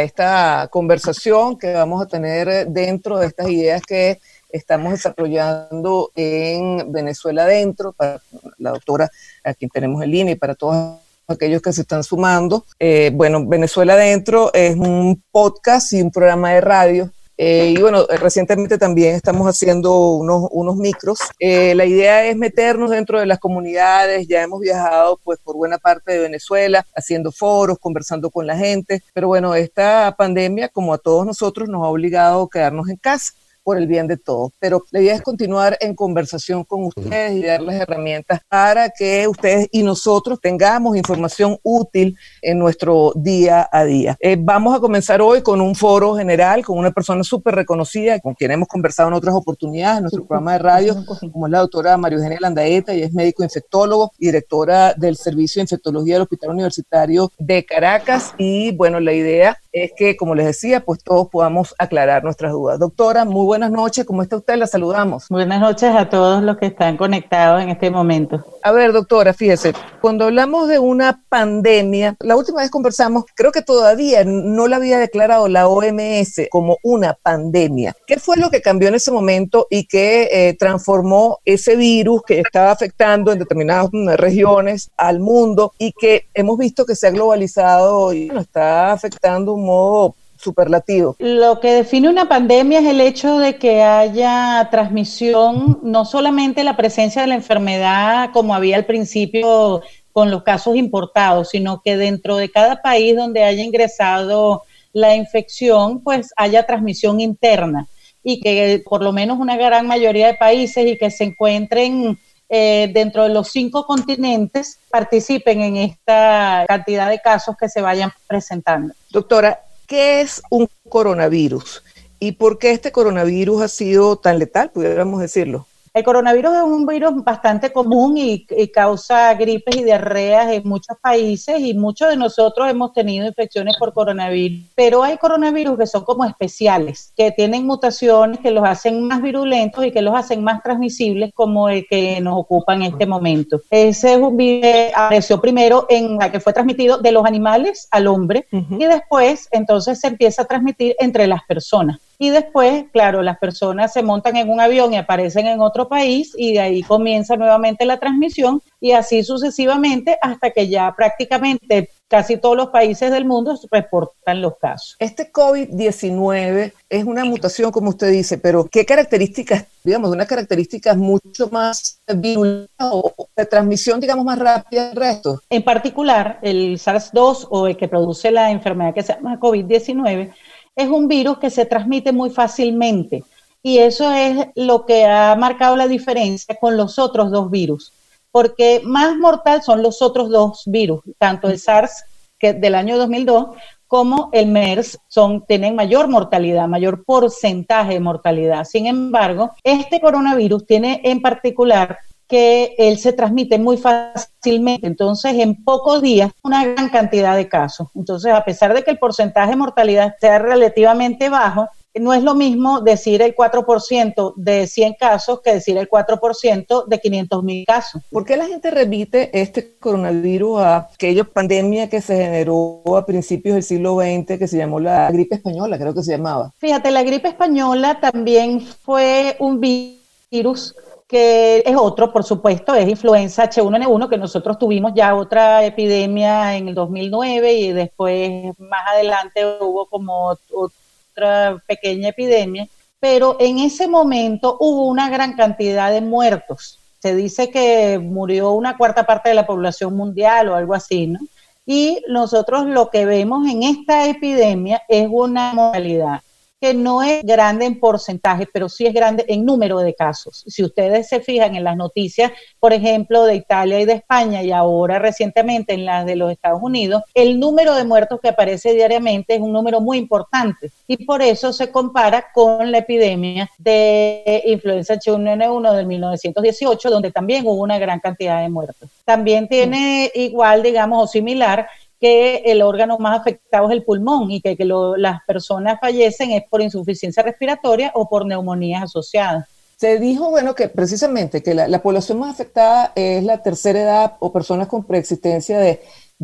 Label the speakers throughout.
Speaker 1: esta conversación que vamos a tener dentro de estas ideas que estamos desarrollando en Venezuela Adentro, para la doctora a quien tenemos en línea y para todos aquellos que se están sumando. Eh, bueno, Venezuela Adentro es un podcast y un programa de radio eh, y bueno, recientemente también estamos haciendo unos, unos micros. Eh, la idea es meternos dentro de las comunidades, ya hemos viajado pues por buena parte de Venezuela, haciendo foros, conversando con la gente, pero bueno, esta pandemia, como a todos nosotros, nos ha obligado a quedarnos en casa por el bien de todos. Pero la idea es continuar en conversación con ustedes y darles herramientas para que ustedes y nosotros tengamos información útil en nuestro día a día. Eh, vamos a comenzar hoy con un foro general con una persona súper reconocida con quien hemos conversado en otras oportunidades en nuestro programa de radio, como es la doctora María Eugenia Landaeta, y es médico infectólogo y directora del Servicio de Infectología del Hospital Universitario de Caracas. Y bueno, la idea es que, como les decía, pues todos podamos aclarar nuestras dudas. Doctora, muy buenas noches, ¿cómo está usted? La saludamos.
Speaker 2: Buenas noches a todos los que están conectados en este momento.
Speaker 1: A ver, doctora, fíjese, cuando hablamos de una pandemia, la última vez conversamos, creo que todavía no la había declarado la OMS como una pandemia. ¿Qué fue lo que cambió en ese momento y que eh, transformó ese virus que estaba afectando en determinadas mm, regiones al mundo y que hemos visto que se ha globalizado y está afectando un modo superlativo.
Speaker 2: Lo que define una pandemia es el hecho de que haya transmisión, no solamente la presencia de la enfermedad como había al principio con los casos importados, sino que dentro de cada país donde haya ingresado la infección, pues haya transmisión interna y que por lo menos una gran mayoría de países y que se encuentren eh, dentro de los cinco continentes participen en esta cantidad de casos que se vayan presentando.
Speaker 1: Doctora, ¿qué es un coronavirus? ¿Y por qué este coronavirus ha sido tan letal, pudiéramos decirlo?
Speaker 2: El coronavirus es un virus bastante común y, causa gripes y diarreas en muchos países y muchos de nosotros hemos tenido infecciones por coronavirus. Pero hay coronavirus que son como especiales, que tienen mutaciones que los hacen más virulentos y que los hacen más transmisibles como el que nos ocupa en este momento. Ese es un virus que apareció primero en la que fue transmitido de los animales al hombre y después entonces se empieza a transmitir entre las personas. Y después, claro, las personas se montan en un avión y aparecen en otro país y de ahí comienza nuevamente la transmisión y así sucesivamente hasta que ya prácticamente casi todos los países del mundo reportan los casos.
Speaker 1: Este COVID-19 es una mutación, como usted dice, pero ¿qué características, digamos, unas características mucho más virulentas o de transmisión, digamos, más rápida del resto?
Speaker 2: En particular, el SARS-2 o el que produce la enfermedad que se llama COVID-19 es un virus que se transmite muy fácilmente y eso es lo que ha marcado la diferencia con los otros dos virus, porque más mortal son los otros dos virus, tanto el SARS que del año 2002 como el MERS son, tienen mayor mortalidad, mayor porcentaje de mortalidad. Sin embargo, este coronavirus tiene en particular que él se transmite muy fácilmente, entonces en pocos días una gran cantidad de casos. Entonces, a pesar de que el porcentaje de mortalidad sea relativamente bajo, no es lo mismo decir el 4% de 100 casos que decir el 4% de 500 mil casos.
Speaker 1: ¿Por qué la gente remite este coronavirus a aquella pandemia que se generó a principios del siglo XX que se llamó la gripe española, creo que se llamaba?
Speaker 2: Fíjate, la gripe española también fue un virus que es otro, por supuesto, es influenza H1N1, que nosotros tuvimos ya otra epidemia en el 2009 y después más adelante hubo como otra pequeña epidemia, pero en ese momento hubo una gran cantidad de muertos. Se dice que murió una cuarta parte de la población mundial o algo así, ¿no? Y nosotros lo que vemos en esta epidemia es una mortalidad que no es grande en porcentaje, pero sí es grande en número de casos. Si ustedes se fijan en las noticias, por ejemplo, de Italia y de España y ahora recientemente en las de los Estados Unidos, el número de muertos que aparece diariamente es un número muy importante y por eso se compara con la epidemia de influenza H1N1 del 1918, donde también hubo una gran cantidad de muertos. También tiene igual, digamos, o similar que el órgano más afectado es el pulmón y que, las personas fallecen es por insuficiencia respiratoria o por neumonías asociadas.
Speaker 1: Se dijo, bueno, que precisamente que la, población más afectada es la tercera edad o personas con preexistencia de,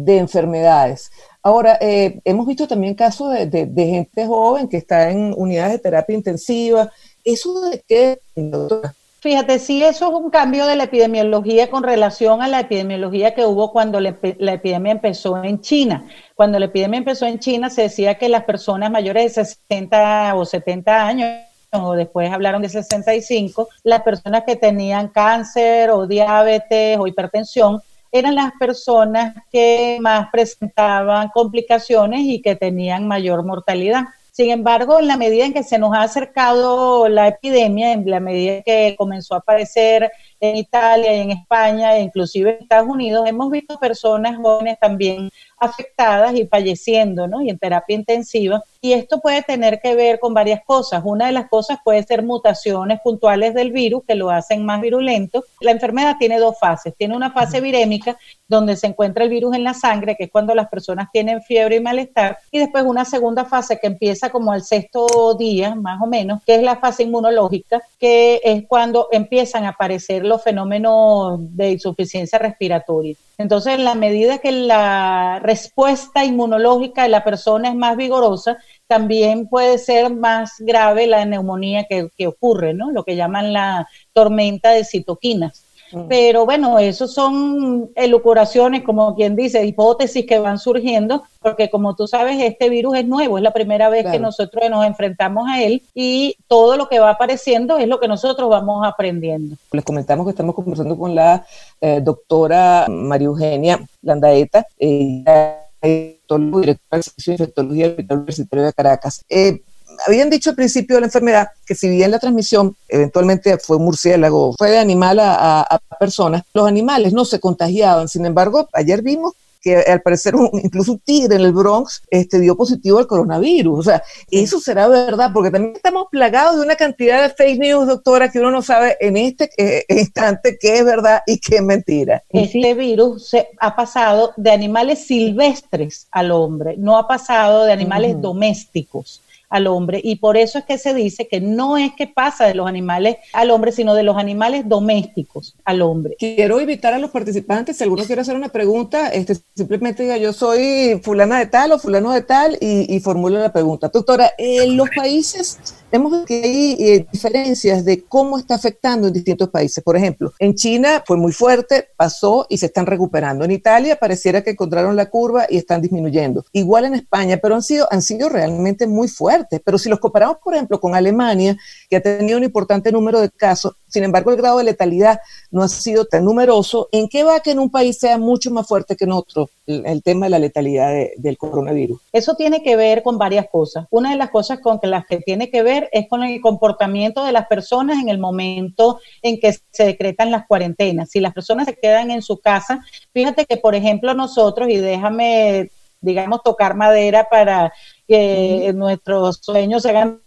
Speaker 1: enfermedades. Ahora, eh, hemos visto también casos de, gente joven que está en unidades de terapia intensiva. ¿Eso de qué, doctora?
Speaker 2: Fíjate, sí, eso es un cambio de la epidemiología con relación a la epidemiología que hubo cuando la, epidemia empezó en China. Cuando la epidemia empezó en China se decía que las personas mayores de 60 o 70 años o después hablaron de 65, las personas que tenían cáncer o diabetes o hipertensión eran las personas que más presentaban complicaciones y que tenían mayor mortalidad. Sin embargo, en la medida en que se nos ha acercado la epidemia, en la medida que comenzó a aparecer en Italia y en España, e inclusive en Estados Unidos, hemos visto personas jóvenes también afectadas y falleciendo, ¿no? Y en terapia intensiva. Y esto puede tener que ver con varias cosas. Una de las cosas puede ser mutaciones puntuales del virus que lo hacen más virulento. La enfermedad tiene dos fases. Tiene una fase virémica, donde se encuentra el virus en la sangre, que es cuando las personas tienen fiebre y malestar. Y después una segunda fase que empieza como al sexto día, más o menos, que es la fase inmunológica, que es cuando empiezan a aparecer los fenómenos de insuficiencia respiratoria. Entonces, en la medida que la respuesta inmunológica de la persona es más vigorosa, también puede ser más grave la neumonía que, que ocurre, ¿no? Lo que llaman la tormenta de citoquinas. Mm. Pero bueno, eso son elucuraciones, como quien dice, hipótesis que van surgiendo, porque como tú sabes, este virus es nuevo, es la primera vez que nosotros nos enfrentamos a él y todo lo que va apareciendo es lo que nosotros vamos aprendiendo.
Speaker 1: Les comentamos que estamos conversando con la eh, doctora María Eugenia Landaeta. Ella directora del Servicio de Infectología del Hospital Universitario de Caracas. Eh, habían dicho al principio de la enfermedad que si bien la transmisión eventualmente fue murciélago, fue de animal a, a, personas, los animales no se contagiaban. Sin embargo, ayer vimos que al parecer incluso un tigre en el Bronx este, dio positivo al coronavirus. O sea, eso será verdad, porque también estamos plagados de una cantidad de fake news, doctora, que uno no sabe en este eh, instante qué es verdad y qué es mentira.
Speaker 2: Este virus se ha pasado de animales silvestres al hombre, no ha pasado de animales domésticos al hombre y por eso es que se dice que no es que pasa de los animales al hombre, sino de los animales domésticos al hombre.
Speaker 1: Quiero invitar a los participantes, si alguno quiere hacer una pregunta, este, simplemente diga yo soy fulana de tal o fulano de tal y, y formula la pregunta. Doctora, en los países Vemos que hay eh, diferencias de cómo está afectando en distintos países. Por ejemplo, en China fue muy fuerte, pasó y se están recuperando. En Italia pareciera que encontraron la curva y están disminuyendo. Igual en España, pero han sido, han sido realmente muy fuertes. Pero si los comparamos, por ejemplo, con Alemania, que ha tenido un importante número de casos, sin embargo el grado de letalidad no ha sido tan numeroso, ¿en qué va que en un país sea mucho más fuerte que en otro el, tema de la letalidad del coronavirus?
Speaker 2: Eso tiene que ver con varias cosas. Una de las cosas con las que tiene que ver es con el comportamiento de las personas en el momento en que se decretan las cuarentenas. Si las personas se quedan en su casa, fíjate que, por ejemplo, nosotros, y déjame, digamos, tocar madera para que nuestros sueños se hagan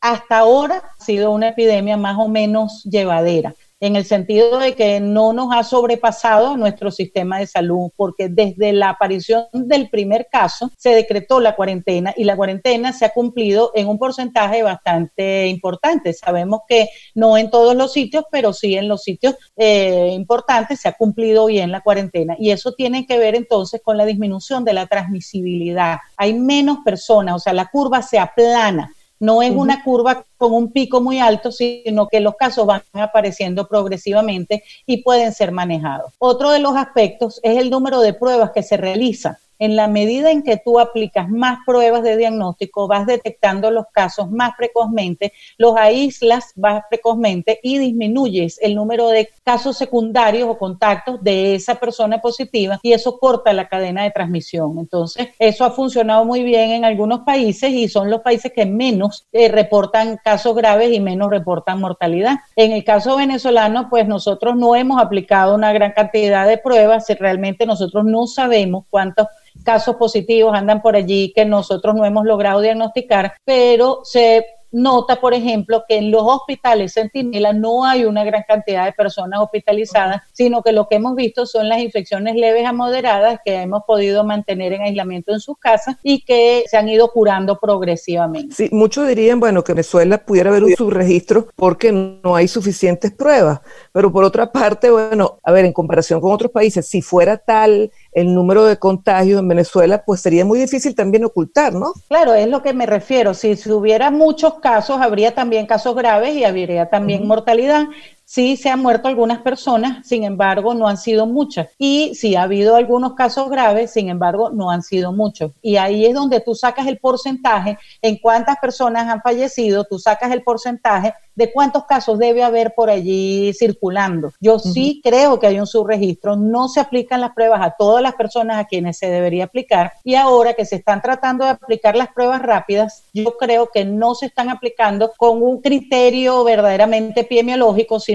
Speaker 2: hasta ahora ha sido una epidemia más o menos llevadera en el sentido de que no nos ha sobrepasado nuestro sistema de salud, porque desde la aparición del primer caso se decretó la cuarentena y la cuarentena se ha cumplido en un porcentaje bastante importante. Sabemos que no en todos los sitios, pero sí en los sitios eh, importantes se ha cumplido bien la cuarentena y eso tiene que ver entonces con la disminución de la transmisibilidad. Hay menos personas, o sea, la curva se aplana no es una curva con un pico muy alto, sino que los casos van apareciendo progresivamente y pueden ser manejados. Otro de los aspectos es el número de pruebas que se realizan. En la medida en que tú aplicas más pruebas de diagnóstico, vas detectando los casos más precozmente, los aíslas más precozmente y disminuyes el número de casos secundarios o contactos de esa persona positiva y eso corta la cadena de transmisión. Entonces, eso ha funcionado muy bien en algunos países y son los países que menos eh, reportan casos graves y menos reportan mortalidad. En el caso venezolano, pues nosotros no hemos aplicado una gran cantidad de pruebas, realmente nosotros no sabemos cuántos casos positivos andan por allí que nosotros no hemos logrado diagnosticar, pero se nota, por ejemplo, que en los hospitales Centinela no hay una gran cantidad de personas hospitalizadas, sino que lo que hemos visto son las infecciones leves a moderadas que hemos podido mantener en aislamiento en sus casas y que se han ido curando progresivamente.
Speaker 1: Sí, muchos dirían, bueno, que Venezuela pudiera haber un subregistro porque no hay suficientes pruebas, pero por otra parte, bueno, a ver, en comparación con otros países, si fuera tal el número de contagios en Venezuela, pues sería muy difícil también ocultar, ¿no?
Speaker 2: Claro, es lo que me refiero. Si, si hubiera muchos casos, habría también casos graves y habría también mortalidad. Sí se han muerto algunas personas, sin embargo, no han sido muchas. Y sí ha habido algunos casos graves, sin embargo, no han sido muchos. Y ahí es donde tú sacas el porcentaje en cuántas personas han fallecido, tú sacas el porcentaje de cuántos casos debe haber por allí circulando. Yo sí creo que hay un subregistro, no se aplican las pruebas a todas las personas a quienes se debería aplicar y ahora que se están tratando de aplicar las pruebas rápidas, yo creo que no se están aplicando con un criterio verdaderamente epidemiológico, sino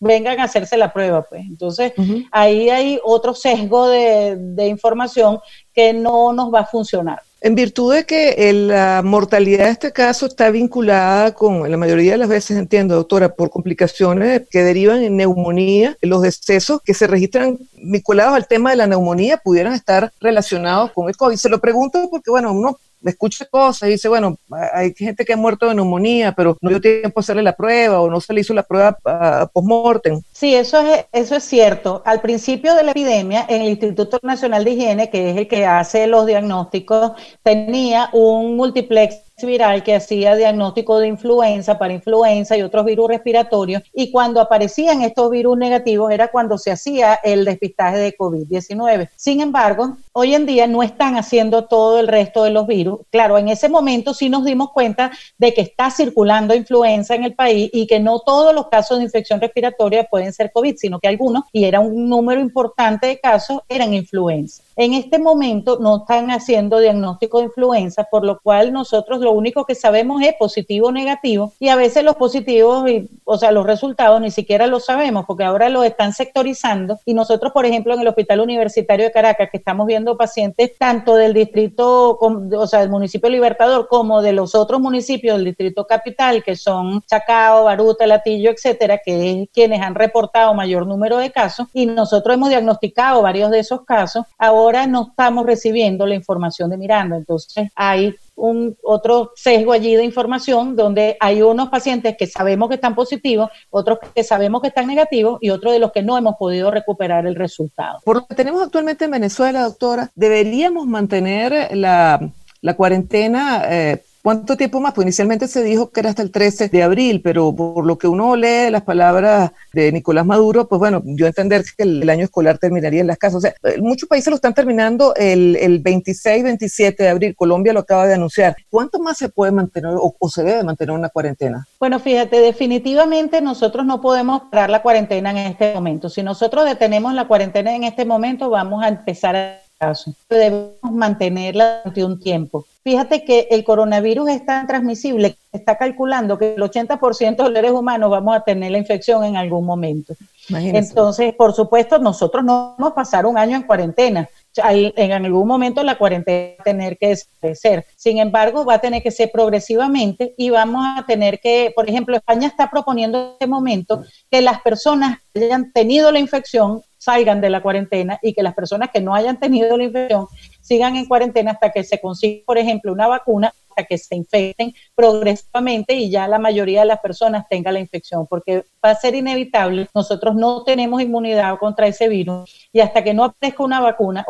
Speaker 2: vengan a hacerse la prueba, pues. Entonces, ahí hay otro sesgo de, de información que no nos va a funcionar.
Speaker 1: En virtud de que la mortalidad de este caso está vinculada con, la mayoría de las veces, entiendo, doctora, por complicaciones que derivan en neumonía, los decesos que se registran vinculados al tema de la neumonía pudieran estar relacionados con el COVID. Se lo pregunto porque, bueno, uno escucha cosas y dice, bueno, hay gente que ha muerto de neumonía, pero no dio tiempo a hacerle la prueba o no se le hizo la prueba uh, post-mortem.
Speaker 2: Sí, eso es, eso es cierto. Al principio de la epidemia, en el Instituto Nacional de Higiene, que es el que hace los diagnósticos, tenía un multiplex viral que hacía diagnóstico de influenza para influenza y otros virus respiratorios. Y cuando aparecían estos virus negativos era cuando se hacía el despistaje de COVID-19. Sin embargo, hoy en día no están haciendo todo el resto de los virus. Claro, en ese momento sí nos dimos cuenta de que está circulando influenza en el país y que no todos los casos de infección respiratoria pueden ser COVID, sino que algunos, y era un número importante de casos, eran influenza. En este momento no están haciendo diagnóstico de influenza, por lo cual nosotros lo único que sabemos es positivo o negativo y a veces los positivos, o sea, los resultados ni siquiera los sabemos porque ahora los están sectorizando y nosotros, por ejemplo, en el Hospital Universitario de Caracas, que estamos viendo pacientes tanto del distrito, o sea, del municipio Libertador como de los otros municipios del distrito capital, que son Chacao, Baruta, Latillo, etcétera, que es quienes han reportado mayor número de casos y nosotros hemos diagnosticado varios de esos casos. Ahora no estamos recibiendo la información de Miranda, entonces hay un otro sesgo allí de información donde hay unos pacientes que sabemos que están positivos, otros que sabemos que están negativos y otros de los que no hemos podido recuperar el resultado.
Speaker 1: Por lo que tenemos actualmente en Venezuela, doctora, deberíamos mantener la, la cuarentena. Eh, ¿Cuánto tiempo más? Pues inicialmente se dijo que era hasta el 13 de abril, pero por lo que uno lee las palabras de Nicolás Maduro, pues bueno, yo entender que el, año escolar terminaría en las casas. O sea, eh, muchos países lo están terminando el, el 26, 27 de abril. Colombia lo acaba de anunciar. ¿Cuánto más se puede mantener o, o, se debe mantener una cuarentena?
Speaker 2: Bueno, fíjate, definitivamente nosotros no podemos parar la cuarentena en este momento. Si nosotros detenemos la cuarentena en este momento, vamos a empezar a caso. Debemos mantenerla durante un tiempo. Fíjate que el coronavirus es tan transmisible que está calculando que el 80% de los seres humanos vamos a tener la infección en algún momento. Entonces, por supuesto, nosotros no vamos a pasar un año en cuarentena. En algún momento la cuarentena va a tener que desaparecer. Sin embargo, va a tener que ser progresivamente y vamos a tener que, por ejemplo, España está proponiendo en este momento que las personas que hayan tenido la infección salgan de la cuarentena y que las personas que no hayan tenido la infección sigan en cuarentena hasta que se consiga, por ejemplo, una vacuna, hasta que se infecten progresivamente y ya la mayoría de las personas tenga la infección, porque va a ser inevitable. Nosotros no tenemos inmunidad contra ese virus y hasta que no aparezca una vacuna,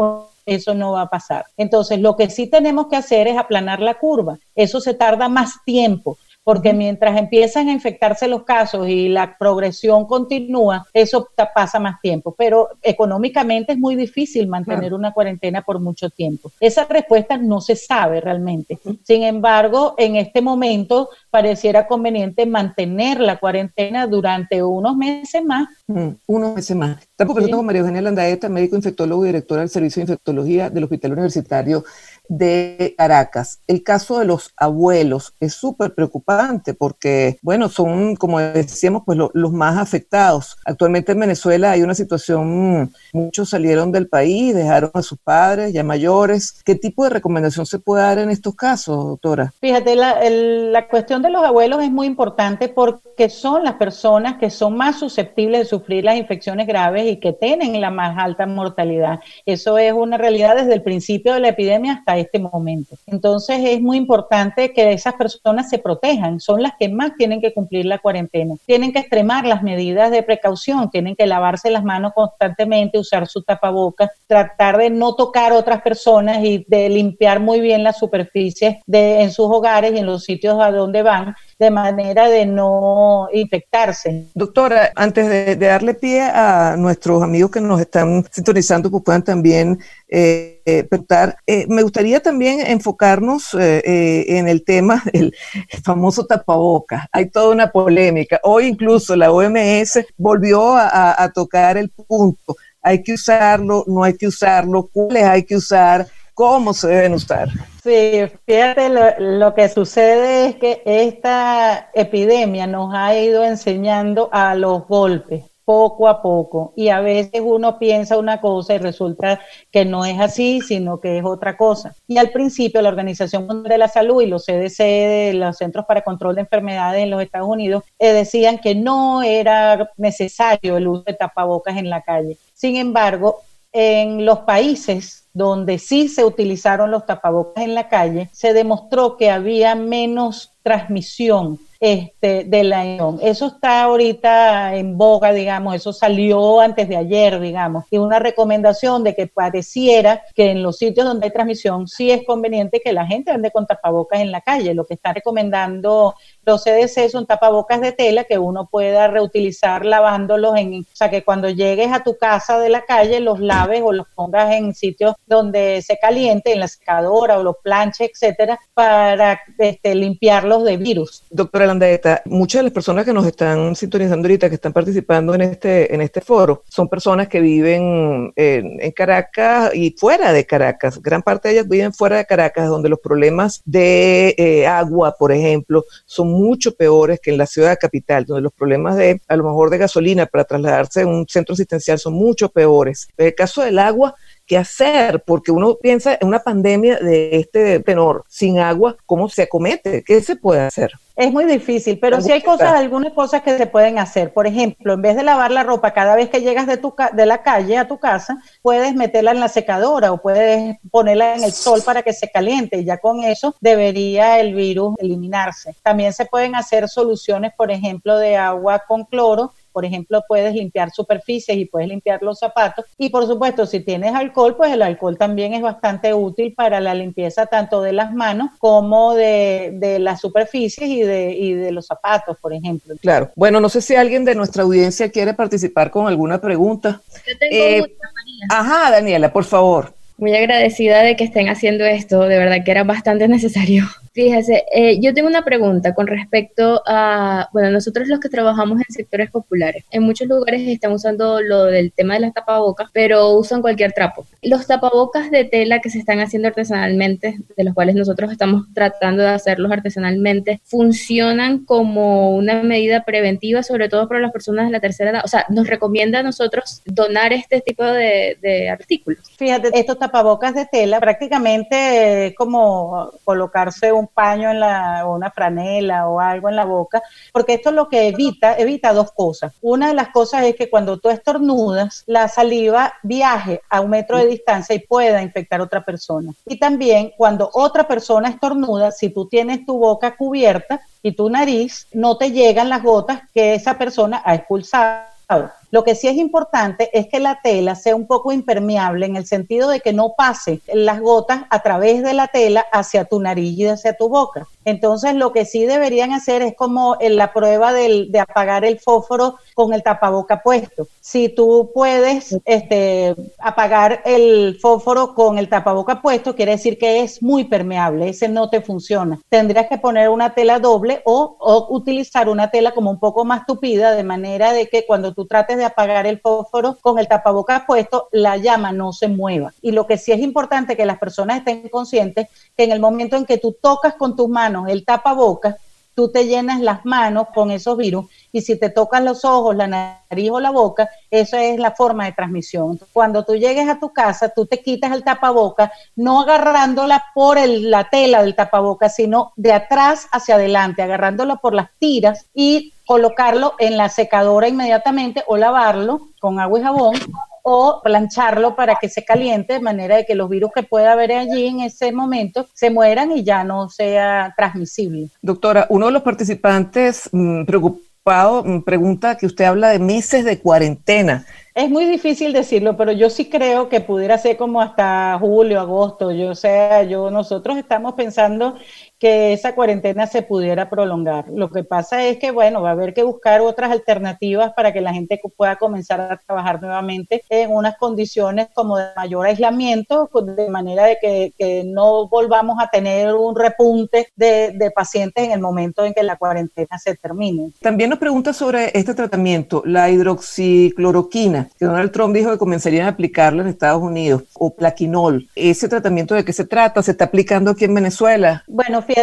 Speaker 2: eso no va a pasar. Entonces, lo que sí tenemos que hacer es aplanar la curva. Eso se tarda más tiempo porque mientras empiezan a infectarse los casos y la progresión continúa, eso pasa más tiempo. Pero económicamente es muy difícil mantener una cuarentena por mucho tiempo. Esa respuesta no se sabe realmente. Sin embargo, en este momento pareciera conveniente mantener la cuarentena durante unos meses más.
Speaker 1: unos meses más. Estamos conversando con María Eugenia Landaeta, médico infectólogo y directora del Servicio de Infectología del Hospital Universitario de Caracas. El caso de los abuelos es súper preocupante porque, bueno, son, como decíamos, pues los más afectados. Actualmente en Venezuela hay una situación, muchos salieron del país, dejaron a sus padres ya mayores. ¿Qué tipo de recomendación se puede dar en estos casos, doctora?
Speaker 2: Fíjate, la, la cuestión de los abuelos es muy importante porque son las personas que son más susceptibles de sufrir las infecciones graves y que tienen la más alta mortalidad. Eso es una realidad desde el principio de la epidemia hasta este momento. Entonces es muy importante que esas personas se protejan, son las que más tienen que cumplir la cuarentena. Tienen que extremar las medidas de precaución, tienen que lavarse las manos constantemente, usar su tapabocas, tratar de no tocar otras personas y de limpiar muy bien las superficies de, en sus hogares y en los sitios a donde van de manera de no infectarse.
Speaker 1: Doctora, antes de, darle pie a nuestros amigos que nos están sintonizando, pues puedan también eh, eh, preguntar, eh, me gustaría también enfocarnos en el tema del famoso tapaboca. Hay toda una polémica. Hoy incluso la OMS volvió a tocar el punto. Hay que usarlo, no hay que usarlo, cuáles hay que usar cómo se deben usar.
Speaker 2: Sí, fíjate, lo, que sucede es que esta epidemia nos ha ido enseñando a los golpes poco a poco y a veces uno piensa una cosa y resulta que no es así, sino que es otra cosa. Y al principio la Organización Mundial de la Salud y los CDC, los Centros para Control de Enfermedades en los Estados Unidos, eh, decían que no era necesario el uso de tapabocas en la calle. Sin embargo, en los países donde sí se utilizaron los tapabocas en la calle, se demostró que había menos transmisión este, de la Eso está ahorita en boga, digamos, eso salió antes de ayer, digamos, y una recomendación de que pareciera que en los sitios donde hay transmisión sí es conveniente que la gente ande con tapabocas en la calle. Lo que está recomendando los CDC son tapabocas de tela que uno pueda reutilizar lavándolos en, o sea, que cuando llegues a tu casa de la calle los laves o los pongas en sitios donde se caliente, en la secadora o los planches, etcétera, para este, limpiarlos de virus.
Speaker 1: Doctora Landaeta, muchas de las personas que nos están sintonizando ahorita, que están participando en este, en este foro, son personas que viven en, Caracas y fuera de Caracas. Gran parte de ellas viven fuera de Caracas, donde los problemas de eh, agua, por ejemplo, son mucho peores que en la ciudad capital, donde los problemas de, a lo mejor, de gasolina para trasladarse a un centro asistencial son mucho peores. En el caso del agua, ¿qué hacer? Porque uno piensa en una pandemia de este tenor, sin agua, ¿cómo se acomete? ¿Qué se puede hacer?
Speaker 2: Es muy difícil, pero sí hay cosas, algunas cosas que se pueden hacer. Por ejemplo, en vez de lavar la ropa cada vez que llegas de, tu, de la calle a tu casa, puedes meterla en la secadora o puedes ponerla en el sol para que se caliente y ya con eso debería el virus eliminarse. También se pueden hacer soluciones, por ejemplo, de agua con cloro por ejemplo, puedes limpiar superficies y puedes limpiar los zapatos. Y por supuesto, si tienes alcohol, pues el alcohol también es bastante útil para la limpieza tanto de las manos como de, de las superficies y de, y de los zapatos, por ejemplo.
Speaker 1: Claro. Bueno, no sé si alguien de nuestra audiencia quiere participar con alguna pregunta.
Speaker 3: Yo tengo eh, María.
Speaker 1: Ajá, Daniela, por favor.
Speaker 3: Muy agradecida de que estén haciendo esto, de verdad que era bastante necesario. Fíjese, eh, yo tengo una pregunta con respecto a, bueno, nosotros los que trabajamos en sectores populares, en muchos lugares están usando lo del tema de las tapabocas, pero usan cualquier trapo. Los tapabocas de tela que se están haciendo artesanalmente, de los cuales nosotros estamos tratando de hacerlos artesanalmente, funcionan como una medida preventiva, sobre todo para las personas de la tercera edad. O sea, nos recomienda a nosotros donar este tipo de, de artículos.
Speaker 2: Fíjate, estos tapabocas de tela prácticamente es como colocarse un paño en la, o una franela o algo en la boca, porque esto lo que evita, evita dos cosas. Una de las cosas es que cuando tú estornudas, la saliva viaje a un metro de distancia y pueda infectar a otra persona. Y también cuando otra persona estornuda, si tú tienes tu boca cubierta y tu nariz, no te llegan las gotas que esa persona ha expulsado. Lo que sí es importante es que la tela sea un poco impermeable en el sentido de que no pase las gotas a través de la tela hacia tu nariz y hacia tu boca. Entonces, lo que sí deberían hacer es como en la prueba de apagar el fósforo con el tapaboca puesto. Si tú puedes este, apagar el fósforo con el tapaboca puesto, quiere decir que es muy permeable, ese no te funciona. Tendrías que poner una tela doble o, o utilizar una tela como un poco más tupida, de manera de que cuando tú trates de apagar el fósforo con el tapaboca puesto, la llama no se mueva. Y lo que sí es importante que las personas estén conscientes que en el momento en que tú tocas con tus manos el tapabocas, tú te llenas las manos con esos virus y si te tocas los ojos, la nariz o la boca, eso es la forma de transmisión. Cuando tú llegues a tu casa, tú te quitas el tapaboca, no agarrándola por la tela del tapaboca, sino de atrás hacia adelante, agarrándolo por las tiras y colocarlo en la secadora inmediatamente o lavarlo con agua y jabón o plancharlo para que se caliente de manera de que los virus que pueda haber allí en ese momento se mueran y ya no sea transmisible.
Speaker 1: Doctora, uno de los participantes mm, preocupado mm, pregunta que usted habla de meses de cuarentena.
Speaker 2: Es muy difícil decirlo, pero yo sí creo que pudiera ser como hasta julio, agosto. Yo sea, yo nosotros estamos pensando que esa cuarentena se pudiera prolongar. Lo que pasa es que, bueno, va a haber que buscar otras alternativas para que la gente pueda comenzar a trabajar nuevamente en unas condiciones como de mayor aislamiento, de manera de que, no volvamos a tener un repunte de, de, pacientes en el momento en que la cuarentena se termine.
Speaker 1: También nos pregunta sobre este tratamiento, la hidroxicloroquina, que Donald Trump dijo que comenzarían a aplicarlo en Estados Unidos, o plaquinol. ¿Ese tratamiento de qué se trata? ¿Se está aplicando aquí en Venezuela?
Speaker 2: Bueno, fíjate,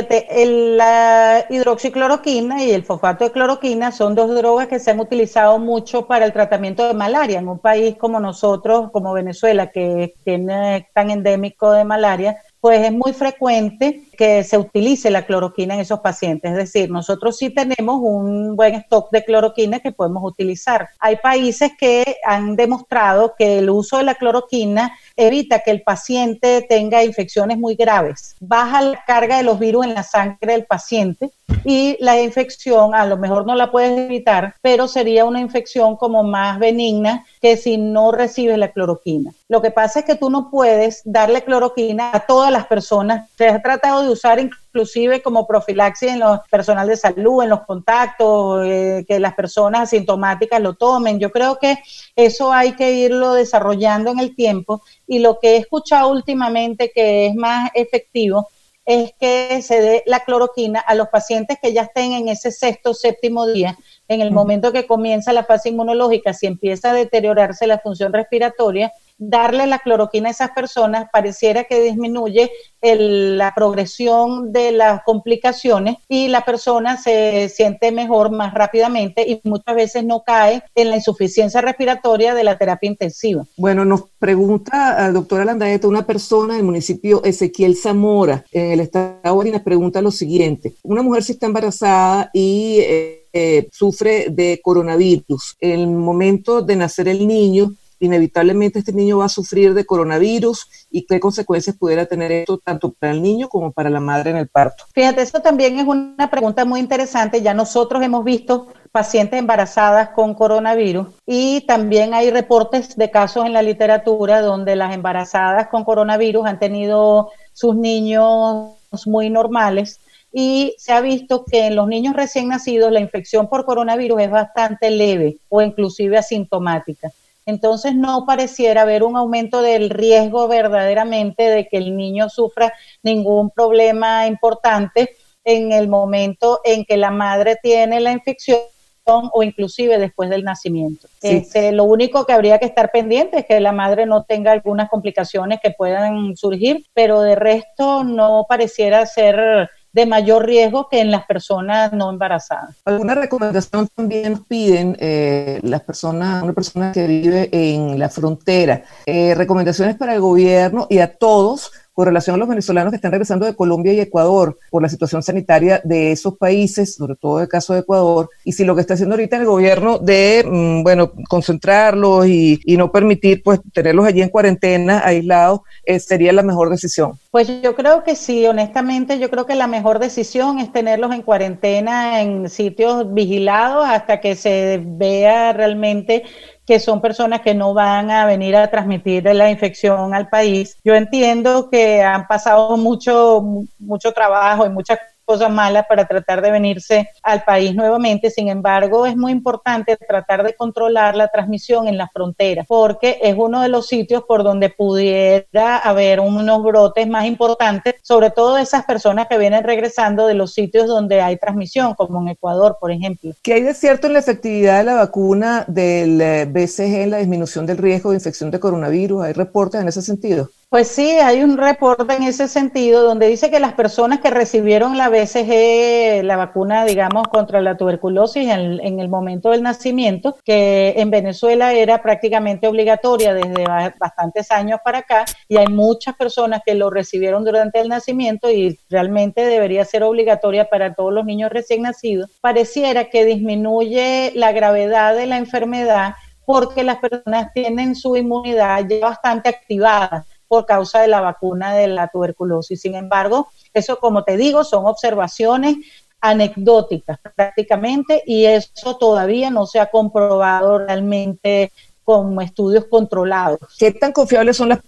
Speaker 2: la hidroxicloroquina y el fosfato de cloroquina son dos drogas que se han utilizado mucho para el tratamiento de malaria. En un país como nosotros, como Venezuela, que tiene tan endémico de malaria pues es muy frecuente que se utilice la cloroquina en esos pacientes. Es decir, nosotros sí tenemos un buen stock de cloroquina que podemos utilizar. Hay países que han demostrado que el uso de la cloroquina evita que el paciente tenga infecciones muy graves, baja la carga de los virus en la sangre del paciente y la infección a lo mejor no la puedes evitar, pero sería una infección como más benigna que si no recibes la cloroquina. Lo que pasa es que tú no puedes darle cloroquina a todas las personas. Se ha tratado de usar inclusive como profilaxis en los personal de salud, en los contactos, eh, que las personas asintomáticas lo tomen. Yo creo que eso hay que irlo desarrollando en el tiempo y lo que he escuchado últimamente que es más efectivo es que se dé la cloroquina a los pacientes que ya estén en ese sexto, séptimo día, en el momento que comienza la fase inmunológica, si empieza a deteriorarse la función respiratoria, darle la cloroquina a esas personas pareciera que disminuye la progresión de las complicaciones y la persona se siente mejor más rápidamente y muchas veces no cae en la insuficiencia respiratoria de la terapia intensiva.
Speaker 1: Bueno, nos pregunta, eh, doctora Landaeta, una persona del municipio Ezequiel Zamora, en el estado de nos pregunta lo siguiente. Una mujer si está embarazada y eh, eh, sufre de coronavirus. En el momento de nacer el niño, inevitablemente este niño va a sufrir de coronavirus y qué consecuencias pudiera tener esto tanto para el niño como para la madre en el parto.
Speaker 2: Fíjate, eso también es una pregunta muy interesante. Ya nosotros hemos visto pacientes embarazadas con coronavirus y también hay reportes de casos en la literatura donde las embarazadas con coronavirus han tenido sus niños muy normales y se ha visto que en los niños recién nacidos la infección por coronavirus es bastante leve o inclusive asintomática. Entonces no pareciera haber un aumento del riesgo verdaderamente de que el niño sufra ningún problema importante en el momento en que la madre tiene la infección o inclusive después del nacimiento. Este, lo único que habría que estar pendiente es que la madre no tenga algunas complicaciones que puedan surgir, pero de resto no pareciera ser de mayor riesgo que en las personas no embarazadas.
Speaker 1: ¿Alguna recomendación también piden eh, las personas, una persona que vive en la frontera? Eh, recomendaciones para el gobierno y a todos con relación a los venezolanos que están regresando de Colombia y Ecuador por la situación sanitaria de esos países, sobre todo el caso de Ecuador, y si lo que está haciendo ahorita el gobierno de, mm, bueno, concentrarlos y, no permitir, pues, tenerlos allí en cuarentena, aislados, eh, sería la mejor decisión.
Speaker 2: Pues yo creo que sí, honestamente, yo creo que la mejor decisión es tenerlos en cuarentena en sitios vigilados hasta que se vea realmente que son personas que no van a venir a transmitir la infección al país. Yo entiendo que han pasado mucho, mucho trabajo y muchas cosas malas para tratar de venirse al país nuevamente. Sin embargo, es muy importante tratar de controlar la transmisión en las fronteras, porque es uno de los sitios por donde pudiera haber unos brotes más importantes, sobre todo esas personas que vienen regresando de los sitios donde hay transmisión, como en Ecuador, por ejemplo.
Speaker 1: ¿Qué hay de cierto en la efectividad de la vacuna del eh, BCG en la disminución del riesgo de infección de coronavirus? ¿Hay reportes en ese sentido?
Speaker 2: Pues sí, hay un reporte en ese sentido donde dice que las personas que recibieron la BCG, la vacuna, digamos, contra la tuberculosis en, el momento del nacimiento, que en Venezuela era prácticamente obligatoria desde bastantes años para acá, y hay muchas personas que lo recibieron durante el nacimiento y realmente debería ser obligatoria para todos los niños recién nacidos, pareciera que disminuye la gravedad de la enfermedad porque las personas tienen su inmunidad ya bastante activada por causa de la vacuna de la tuberculosis. Sin embargo, eso, como te digo, son observaciones anecdóticas prácticamente y eso todavía no se ha comprobado realmente con estudios controlados.
Speaker 1: ¿Qué tan confiables son las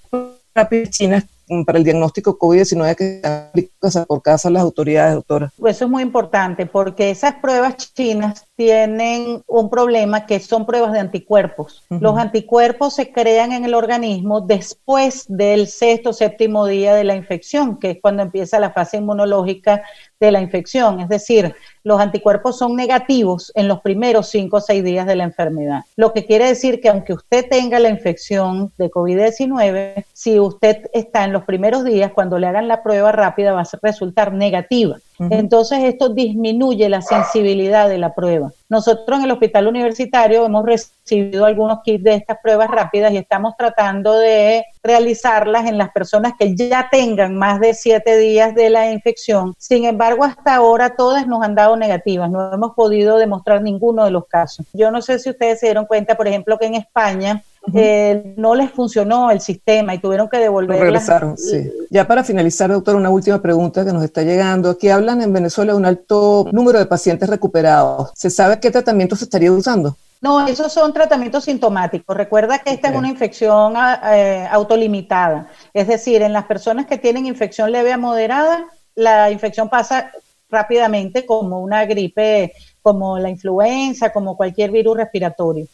Speaker 1: chinas para el diagnóstico COVID-19 que aplican por casa las autoridades, doctora?
Speaker 2: Pues eso es muy importante porque esas pruebas chinas tienen un problema que son pruebas de anticuerpos. Los anticuerpos se crean en el organismo después del sexto séptimo día de la infección, que es cuando empieza la fase inmunológica de la infección. Es decir, los anticuerpos son negativos en los primeros cinco o seis días de la enfermedad. Lo que quiere decir que aunque usted tenga la infección de COVID-19, si usted está en los primeros días, cuando le hagan la prueba rápida va a resultar negativa. Entonces esto disminuye la sensibilidad de la prueba. Nosotros en el hospital universitario hemos recibido algunos kits de estas pruebas rápidas y estamos tratando de realizarlas en las personas que ya tengan más de siete días de la infección. Sin embargo, hasta ahora todas nos han dado negativas. No hemos podido demostrar ninguno de los casos. Yo no sé si ustedes se dieron cuenta, por ejemplo, que en España eh, no les funcionó el sistema y tuvieron que devolver.
Speaker 1: Regresaron, sí. Ya para finalizar, doctor, una última pregunta que nos está llegando. Aquí hablan en Venezuela de un alto número de pacientes recuperados. ¿Se sabe qué tratamiento se estaría usando?
Speaker 2: No, esos son tratamientos sintomáticos. Recuerda que esta es una infección ah, eh, autolimitada. Es decir, en las personas que tienen infección leve a moderada, la infección pasa rápidamente como una gripe como la influenza, como cualquier virus respiratorio.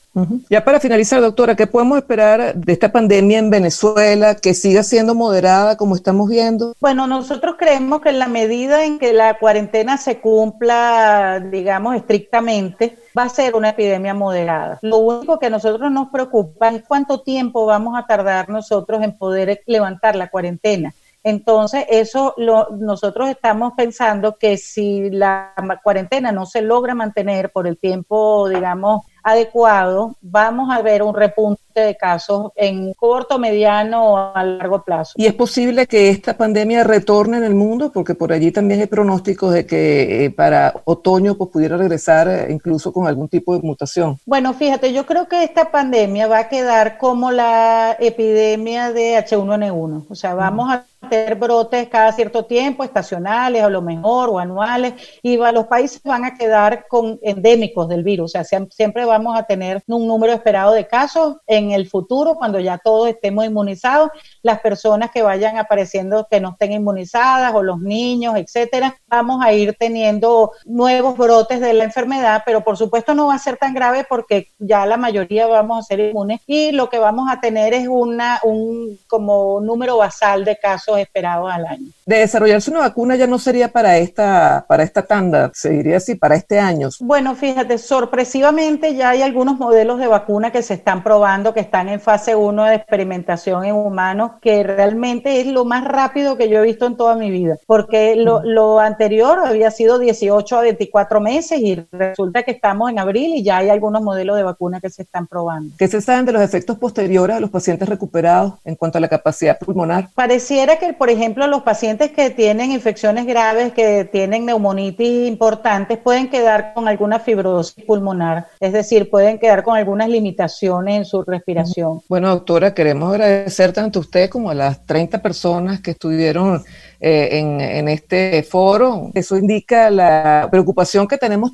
Speaker 1: Ya para finalizar, doctora, ¿qué podemos esperar de esta pandemia en Venezuela? ¿Que siga siendo moderada como estamos viendo?
Speaker 2: Bueno, nosotros creemos que en la medida en que la cuarentena se cumpla, digamos, estrictamente, va a ser una epidemia moderada. Lo único que a nosotros nos preocupa es cuánto tiempo vamos a tardar nosotros en poder levantar la cuarentena. Entonces, eso lo, nosotros estamos pensando que si la cuarentena no se logra mantener por el tiempo, digamos, adecuado, vamos a ver un repunte de casos en corto, mediano o a largo plazo.
Speaker 1: ¿Y es posible que esta pandemia retorne en el mundo? Porque por allí también hay pronósticos de que eh, para otoño pues, pudiera regresar eh, incluso con algún tipo de mutación.
Speaker 2: Bueno, fíjate, yo creo que esta pandemia va a quedar como la epidemia de H1N1. O sea, vamos a tener brotes cada cierto tiempo, estacionales a lo mejor o anuales, y los países van a quedar con endémicos del virus. O sea, siempre vamos a tener un número esperado de casos en el futuro, cuando ya todos estemos inmunizados, las personas que vayan apareciendo que no estén inmunizadas o los niños, etcétera, vamos a ir teniendo nuevos brotes de la enfermedad, pero por supuesto no va a ser tan grave porque ya la mayoría vamos a ser inmunes y lo que vamos a tener es una un como número basal de casos esperados al año.
Speaker 1: De desarrollarse una vacuna ya no sería para esta para esta tanda, se diría así, para este año.
Speaker 2: Bueno, fíjate, sorpresivamente ya hay algunos modelos de vacuna que se están probando, que están en fase 1 de experimentación en humanos, que realmente es lo más rápido que yo he visto en toda mi vida, porque lo, lo anterior había sido 18 a 24 meses y resulta que estamos en abril y ya hay algunos modelos de vacuna que se están probando.
Speaker 1: ¿Qué se saben de los efectos posteriores a los pacientes recuperados en cuanto a la capacidad pulmonar?
Speaker 2: Pareciera que, por ejemplo, los pacientes que tienen infecciones graves, que tienen neumonitis importantes, pueden quedar con alguna fibrosis pulmonar, es decir, pueden quedar con algunas limitaciones en su respiración.
Speaker 1: Bueno, doctora, queremos agradecer tanto a usted como a las 30 personas que estuvieron eh, en, en este foro. Eso indica la preocupación que tenemos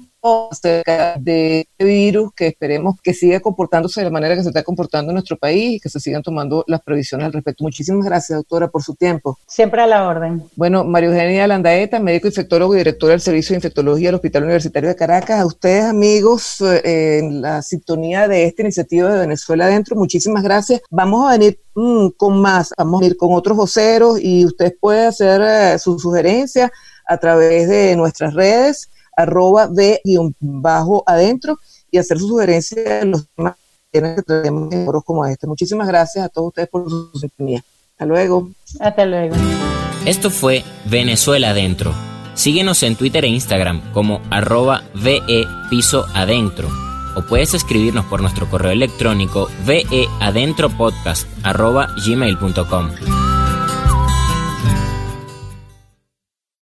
Speaker 1: acerca de este virus que esperemos que siga comportándose de la manera que se está comportando en nuestro país y que se sigan tomando las previsiones al respecto. Muchísimas gracias, doctora, por su tiempo.
Speaker 2: Siempre a la orden.
Speaker 1: Bueno, María Eugenia Landaeta, médico infectólogo y directora del Servicio de Infectología del Hospital Universitario de Caracas. A ustedes, amigos, eh, en la sintonía de esta iniciativa de Venezuela Adentro, muchísimas gracias. Vamos a venir mm, con más, vamos a ir con otros voceros y ustedes pueden hacer eh, sus sugerencias a través de nuestras redes arroba bajo adentro y hacer su sugerencia en los temas que traemos en foros como este. Muchísimas gracias a todos ustedes por su sintonía. Hasta luego.
Speaker 2: Hasta luego.
Speaker 4: Esto fue Venezuela Adentro. Síguenos en Twitter e Instagram como arroba VE Piso Adentro o puedes escribirnos por nuestro correo electrónico veadentropodcast arroba gmail.com.